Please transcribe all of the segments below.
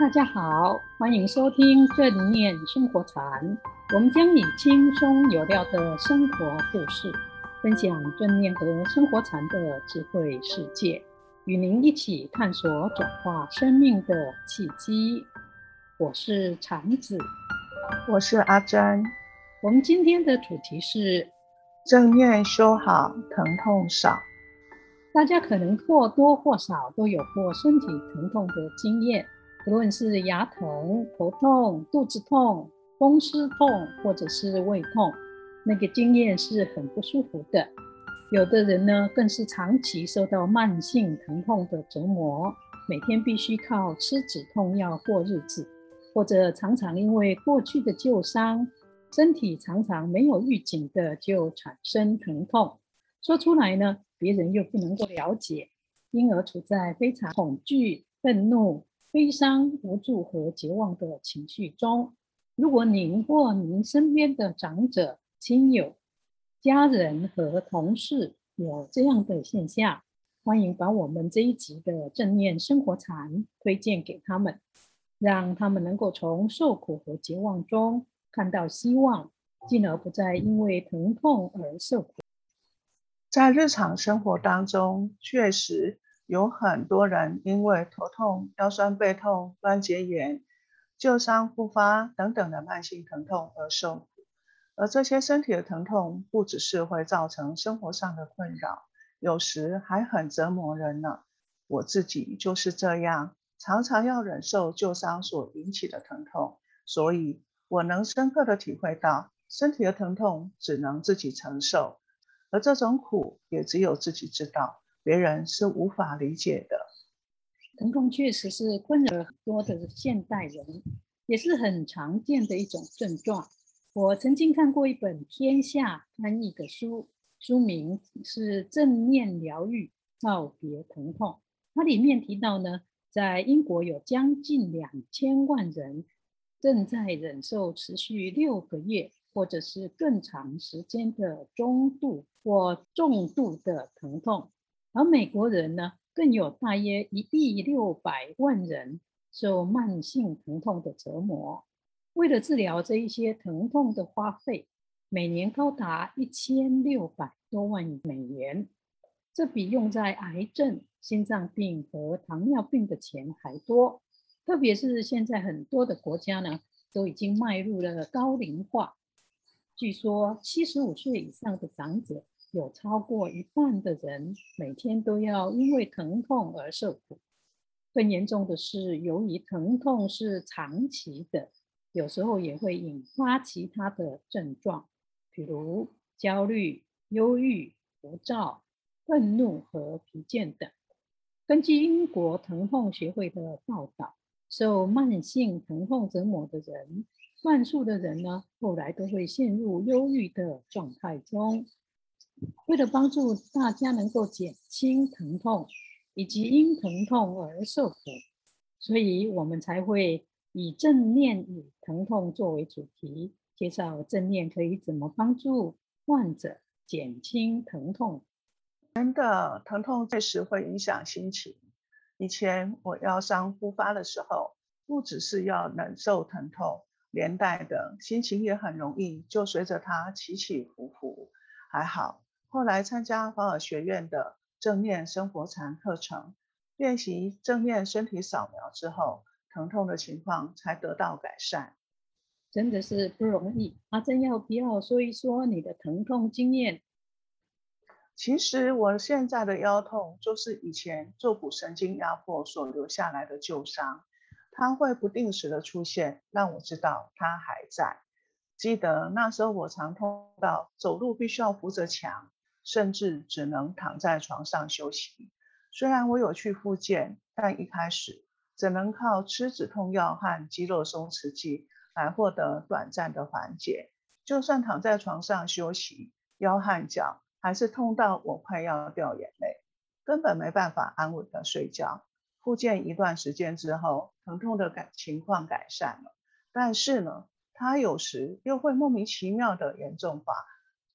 大家好，欢迎收听正念生活禅。我们将以轻松有料的生活故事，分享正念和生活禅的智慧世界，与您一起探索转化生命的契机。我是禅子，我是阿珍。我们今天的主题是正念修好，疼痛少。大家可能或多或少都有过身体疼痛的经验。不论是牙疼、头痛、肚子痛、风湿痛，或者是胃痛，那个经验是很不舒服的。有的人呢，更是长期受到慢性疼痛的折磨，每天必须靠吃止痛药过日子，或者常常因为过去的旧伤，身体常常没有预警的就产生疼痛，说出来呢，别人又不能够了解，因而处在非常恐惧、愤怒。悲伤、无助和绝望的情绪中，如果您或您身边的长者、亲友、家人和同事有这样的现象，欢迎把我们这一集的正念生活禅推荐给他们，让他们能够从受苦和绝望中看到希望，进而不再因为疼痛而受苦。在日常生活当中，确实。有很多人因为头痛、腰酸背痛、关节炎、旧伤复发等等的慢性疼痛而受苦，而这些身体的疼痛不只是会造成生活上的困扰，有时还很折磨人呢。我自己就是这样，常常要忍受旧伤所引起的疼痛，所以我能深刻的体会到，身体的疼痛只能自己承受，而这种苦也只有自己知道。别人是无法理解的。疼痛确实是困扰很多的现代人，也是很常见的一种症状。我曾经看过一本天下翻译的书，书名是《正念疗愈：告别疼痛》。它里面提到呢，在英国有将近两千万人正在忍受持续六个月或者是更长时间的中度或重度的疼痛。而美国人呢，更有大约一亿六百万人受慢性疼痛的折磨。为了治疗这一些疼痛的花费，每年高达一千六百多万美元，这比用在癌症、心脏病和糖尿病的钱还多。特别是现在很多的国家呢，都已经迈入了高龄化。据说七十五岁以上的长者，有超过一半的人每天都要因为疼痛而受苦。更严重的是，由于疼痛是长期的，有时候也会引发其他的症状，比如焦虑、忧郁、浮躁、愤怒和疲倦等。根据英国疼痛学会的报道，受慢性疼痛折磨的人，半数的人呢，后来都会陷入忧郁的状态中。为了帮助大家能够减轻疼痛，以及因疼痛而受苦，所以我们才会以正念与疼痛作为主题，介绍正念可以怎么帮助患者减轻疼痛。真的，疼痛确实会影响心情。以前我腰伤复发的时候，不只是要忍受疼痛，连带的心情也很容易就随着它起起伏伏。还好。后来参加华尔学院的正念生活禅课程，练习正念身体扫描之后，疼痛的情况才得到改善。真的是不容易。阿珍要不要说一说你的疼痛经验？其实我现在的腰痛，就是以前坐骨神经压迫所留下来的旧伤，它会不定时的出现，让我知道它还在。记得那时候我常痛到走路必须要扶着墙。甚至只能躺在床上休息。虽然我有去复健，但一开始只能靠吃止痛药和肌肉松弛剂来获得短暂的缓解。就算躺在床上休息，腰和脚还是痛到我快要掉眼泪，根本没办法安稳的睡觉。复健一段时间之后，疼痛的感情况改善了，但是呢，它有时又会莫名其妙的严重化。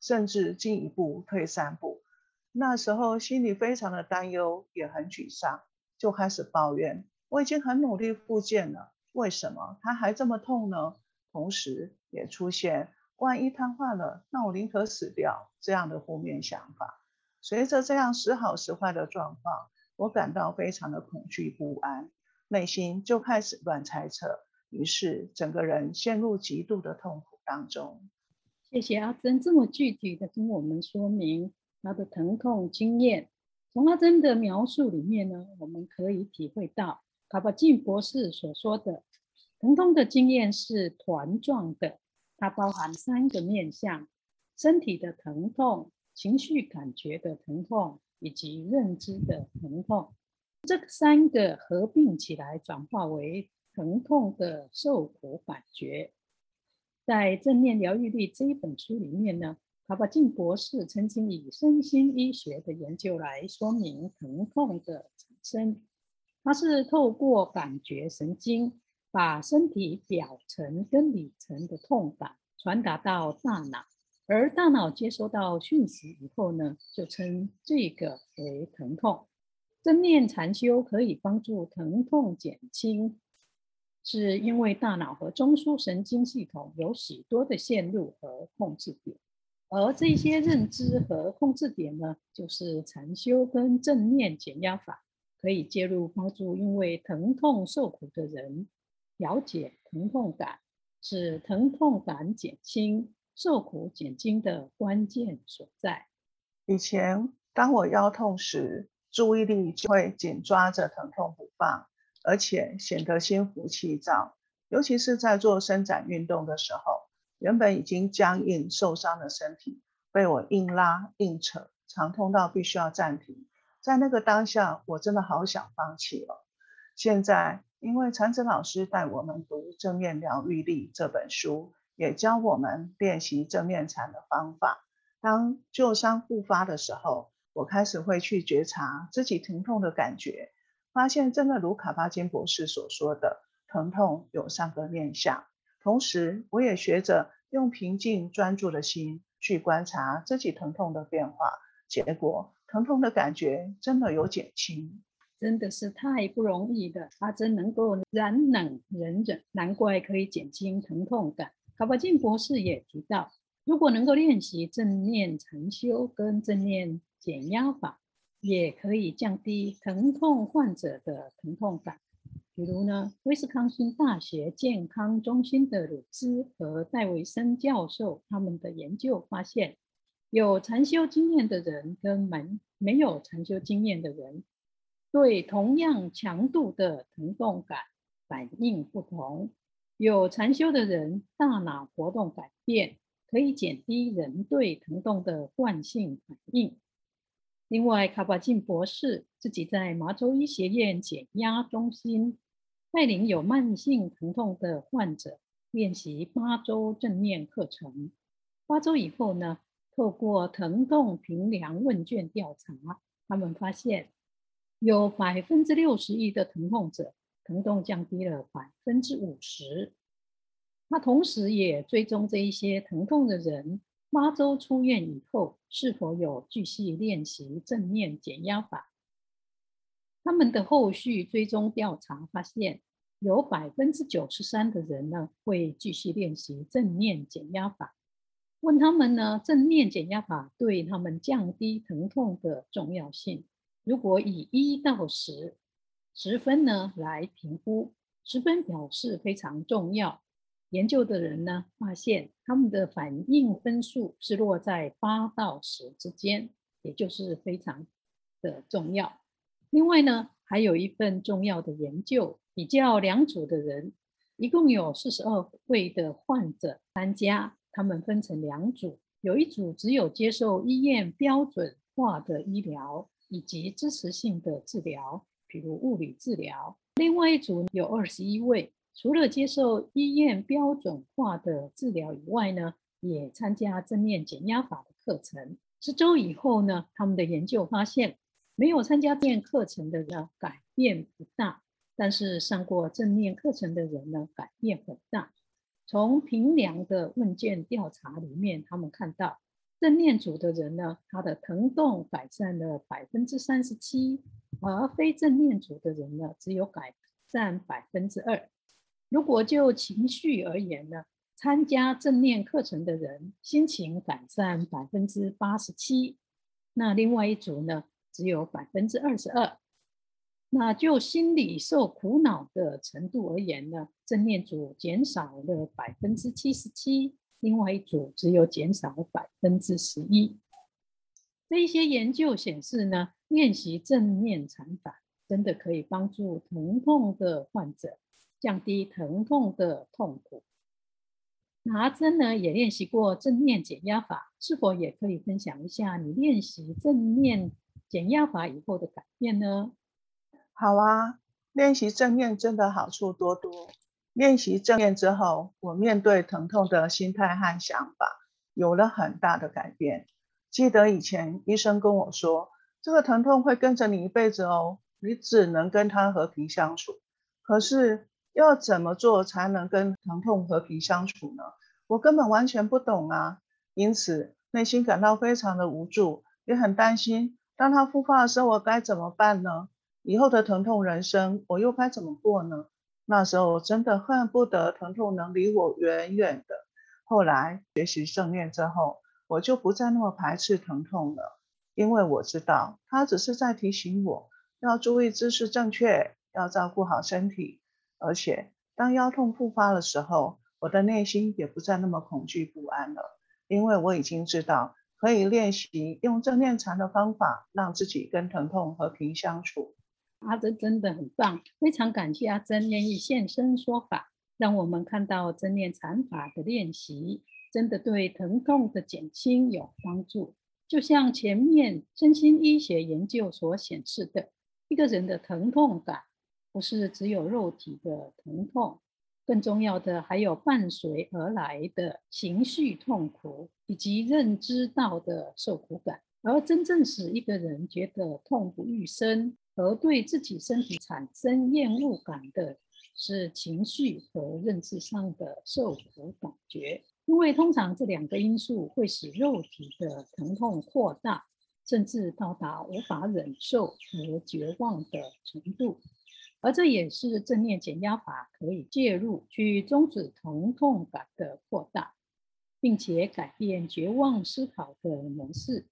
甚至进一步退三步，那时候心里非常的担忧，也很沮丧，就开始抱怨：我已经很努力复健了，为什么它还这么痛呢？同时也出现万一瘫痪了，那我宁可死掉这样的负面想法。随着这样时好时坏的状况，我感到非常的恐惧不安，内心就开始乱猜测，于是整个人陷入极度的痛苦当中。谢谢阿珍这么具体的跟我们说明她的疼痛经验。从阿珍的描述里面呢，我们可以体会到卡巴金博士所说的疼痛的经验是团状的，它包含三个面向：身体的疼痛。情绪感觉的疼痛以及认知的疼痛，这三个合并起来转化为疼痛的受苦感觉。在《正念疗愈力》这一本书里面呢，卡巴金博士曾经以身心医学的研究来说明疼痛的产生。它是透过感觉神经，把身体表层跟里层的痛感传达到大脑。而大脑接收到讯息以后呢，就称这个为疼痛。正念禅修可以帮助疼痛减轻，是因为大脑和中枢神经系统有许多的线路和控制点，而这些认知和控制点呢，就是禅修跟正念减压法可以介入帮助因为疼痛受苦的人了解疼痛感，使疼痛感减轻。受苦减轻的关键所在。以前，当我腰痛时，注意力就会紧抓着疼痛不放，而且显得心浮气躁。尤其是在做伸展运动的时候，原本已经僵硬受伤的身体，被我硬拉硬扯，常痛到必须要暂停。在那个当下，我真的好想放弃了。现在，因为禅子老师带我们读《正念疗愈力》这本书。也教我们练习正念禅的方法。当旧伤复发的时候，我开始会去觉察自己疼痛的感觉，发现真的如卡巴金博士所说的，疼痛有三个面向。同时，我也学着用平静专注的心去观察自己疼痛的变化，结果疼痛的感觉真的有减轻，真的是太不容易的。阿珍能够燃能忍忍，难怪可以减轻疼痛感。卡巴金博士也提到，如果能够练习正念禅修跟正念减压法，也可以降低疼痛患者的疼痛感。比如呢，威斯康星大学健康中心的鲁兹和戴维森教授他们的研究发现，有禅修经验的人跟没没有禅修经验的人，对同样强度的疼痛感反应不同。有禅修的人，大脑活动改变可以减低人对疼痛的惯性反应。另外，卡巴金博士自己在麻州医学院减压中心带领有慢性疼痛的患者练习八周正念课程。八周以后呢，透过疼痛评量问卷调查，他们发现有百分之六十一的疼痛者。疼痛降低了百分之五十。那同时也追踪这一些疼痛的人，八周出院以后是否有继续练习正念减压法。他们的后续追踪调查发现，有百分之九十三的人呢会继续练习正念减压法。问他们呢，正念减压法对他们降低疼痛的重要性，如果以一到十。十分呢来评估，十分表示非常重要。研究的人呢发现，他们的反应分数是落在八到十之间，也就是非常的重要。另外呢，还有一份重要的研究，比较两组的人，一共有四十二位的患者参加，他们分成两组，有一组只有接受医院标准化的医疗以及支持性的治疗。比如物理治疗，另外一组有二十一位，除了接受医院标准化的治疗以外呢，也参加正念减压法的课程。十周以后呢，他们的研究发现，没有参加正念课程的人改变不大，但是上过正念课程的人呢，改变很大。从平凉的问卷调查里面，他们看到正念组的人呢，他的疼痛改善了百分之三十七。而非正念组的人呢，只有改善百分之二。如果就情绪而言呢，参加正念课程的人心情改善百分之八十七，那另外一组呢，只有百分之二十二。那就心理受苦恼的程度而言呢，正念组减少了百分之七十七，另外一组只有减少百分之十一。这一些研究显示呢，练习正念禅法真的可以帮助疼痛的患者降低疼痛的痛苦。那阿珍呢，也练习过正念减压法，是否也可以分享一下你练习正念减压法以后的改变呢？好啊，练习正念真的好处多多。练习正念之后，我面对疼痛的心态和想法有了很大的改变。记得以前医生跟我说，这个疼痛会跟着你一辈子哦，你只能跟它和平相处。可是要怎么做才能跟疼痛和平相处呢？我根本完全不懂啊，因此内心感到非常的无助，也很担心，当它复发的时候，我该怎么办呢？以后的疼痛人生，我又该怎么过呢？那时候我真的恨不得疼痛能离我远远的。后来学习正念之后，我就不再那么排斥疼痛了，因为我知道它只是在提醒我要注意姿势正确，要照顾好身体。而且当腰痛复发的时候，我的内心也不再那么恐惧不安了，因为我已经知道可以练习用正念禅的方法，让自己跟疼痛和平相处。阿珍真的很棒，非常感谢阿珍愿意现身说法，让我们看到正念禅法的练习真的对疼痛的减轻有帮助。就像前面身心医学研究所显示的，一个人的疼痛感不是只有肉体的疼痛，更重要的还有伴随而来的情绪痛苦以及认知到的受苦感。而真正使一个人觉得痛不欲生，而对自己身体产生厌恶感的是情绪和认知上的受苦感觉，因为通常这两个因素会使肉体的疼痛扩大，甚至到达无法忍受和绝望的程度。而这也是正念减压法可以介入去终止疼痛感的扩大，并且改变绝望思考的模式。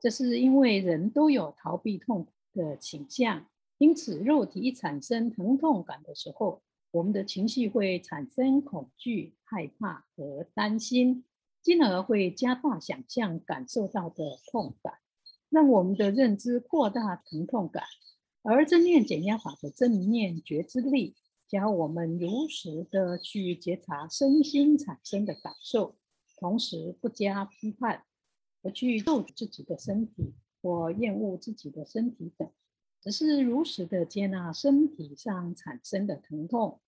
这是因为人都有逃避痛苦的倾向，因此肉体产生疼痛感的时候，我们的情绪会产生恐惧、害怕和担心，进而会加大想象感受到的痛感，让我们的认知扩大疼痛感。而正念减压法的正念觉知力，教我们如实的去觉察身心产生的感受，同时不加批判，不去咒自己的身体。或厌恶自己的身体等，只是如实的接纳身体上产生的疼痛，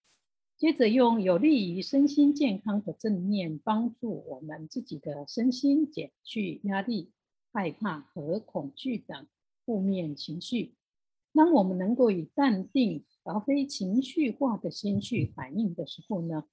接着用有利于身心健康的正念帮助我们自己的身心减去压力、害怕和恐惧等负面情绪。当我们能够以淡定而非情绪化的心去反应的时候呢，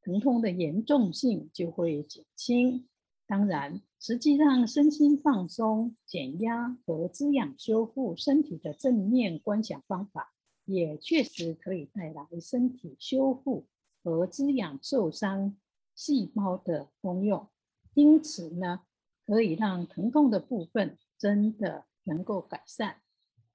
疼痛的严重性就会减轻。当然，实际上身心放松、减压和滋养修复身体的正念观想方法，也确实可以带来身体修复和滋养受伤细胞的功用。因此呢，可以让疼痛的部分真的能够改善。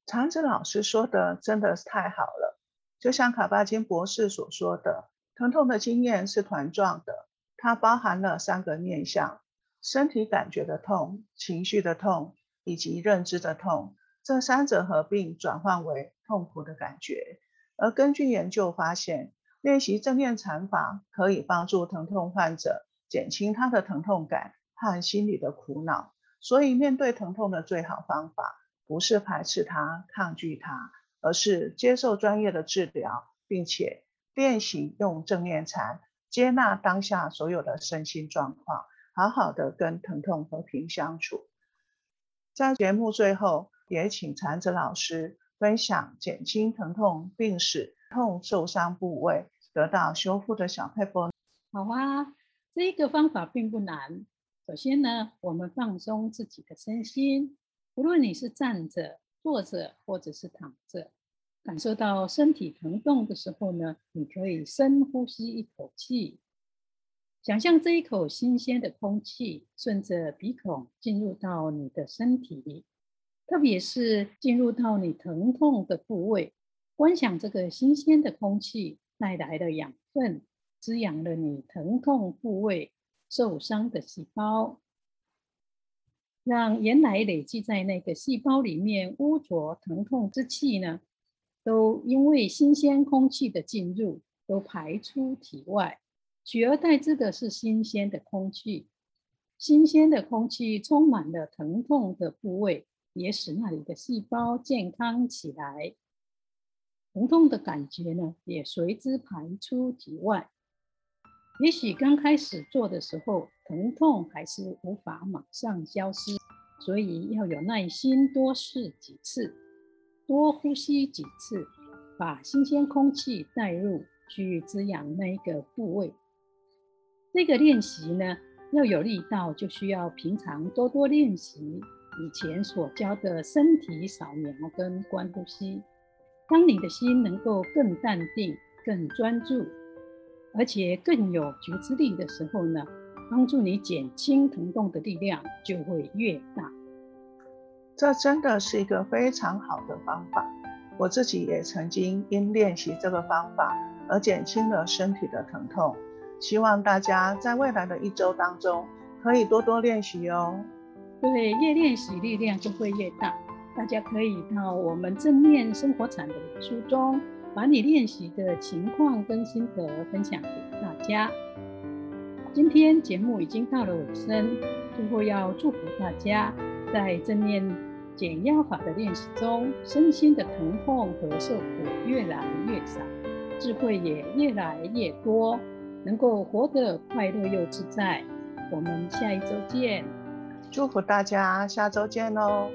长子老师说的真的是太好了，就像卡巴金博士所说的，疼痛的经验是团状的，它包含了三个面向。身体感觉的痛、情绪的痛以及认知的痛，这三者合并转换为痛苦的感觉。而根据研究发现，练习正念禅法可以帮助疼痛患者减轻他的疼痛感和心理的苦恼。所以，面对疼痛的最好方法不是排斥它、抗拒它，而是接受专业的治疗，并且练习用正念禅接纳当下所有的身心状况。好好的跟疼痛和平相处。在节目最后，也请禅子老师分享减轻疼痛，并使痛受伤部位得到修复的小配方。好啊，这个方法并不难。首先呢，我们放松自己的身心，无论你是站着、坐着或者是躺着，感受到身体疼痛的时候呢，你可以深呼吸一口气，想象这一口新鲜的空气顺着鼻孔进入到你的身体，特别是进入到你疼痛的部位，观想这个新鲜的空气带来的养分，滋养了你疼痛部位受伤的细胞，让原来累积在那个细胞里面污浊疼痛之气呢，都因为新鲜空气的进入，都排出体外，取而代之的是新鲜的空气。新鲜的空气充满了疼痛的部位，也使那里的细胞健康起来。疼痛的感觉呢，也随之排出体外。也许刚开始做的时候，疼痛还是无法马上消失，所以要有耐心，多试几次。多呼吸几次，把新鲜空气带入，去滋养那一个部位。这个练习呢，要有力道，就需要平常多多练习以前所教的身体扫描跟观呼吸。当你的心能够更淡定、更专注，而且更有觉知力的时候呢，帮助你减轻疼痛的力量就会越大。这真的是一个非常好的方法，我自己也曾经因练习这个方法而减轻了身体的疼痛。希望大家在未来的一周当中可以多多练习哦。对，越练习力量就会越大。大家可以到我们正念生活产的书中，把你练习的情况跟心得分享给大家。今天节目已经到了尾声，最后要祝福大家。在正念减压法的练习中，身心的疼痛和受苦越来越少，智慧也越来越多，能够活得快乐又自在。我们下一周见，祝福大家，下周见喽。